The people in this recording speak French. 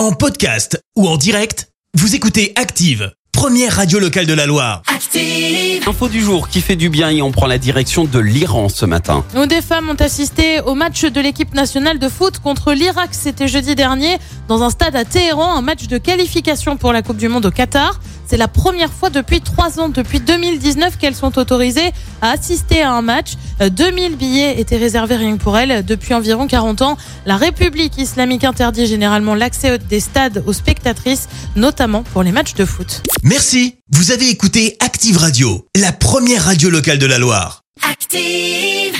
En podcast ou en direct, vous écoutez Active, première radio locale de la Loire. Active. Info du jour qui fait du bien et on prend la direction de l'Iran ce matin. Où des femmes ont assisté au match de l'équipe nationale de foot contre l'Irak. C'était jeudi dernier dans un stade à Téhéran, un match de qualification pour la Coupe du Monde au Qatar. C'est la première fois depuis trois ans, depuis 2019, qu'elles sont autorisées à assister à un match. Euh, 2000 billets étaient réservés rien que pour elles. Depuis environ 40 ans, la République islamique interdit généralement l'accès des stades aux spectatrices, notamment pour les matchs de foot. Merci, vous avez écouté Active Radio, la première radio locale de la Loire. Active.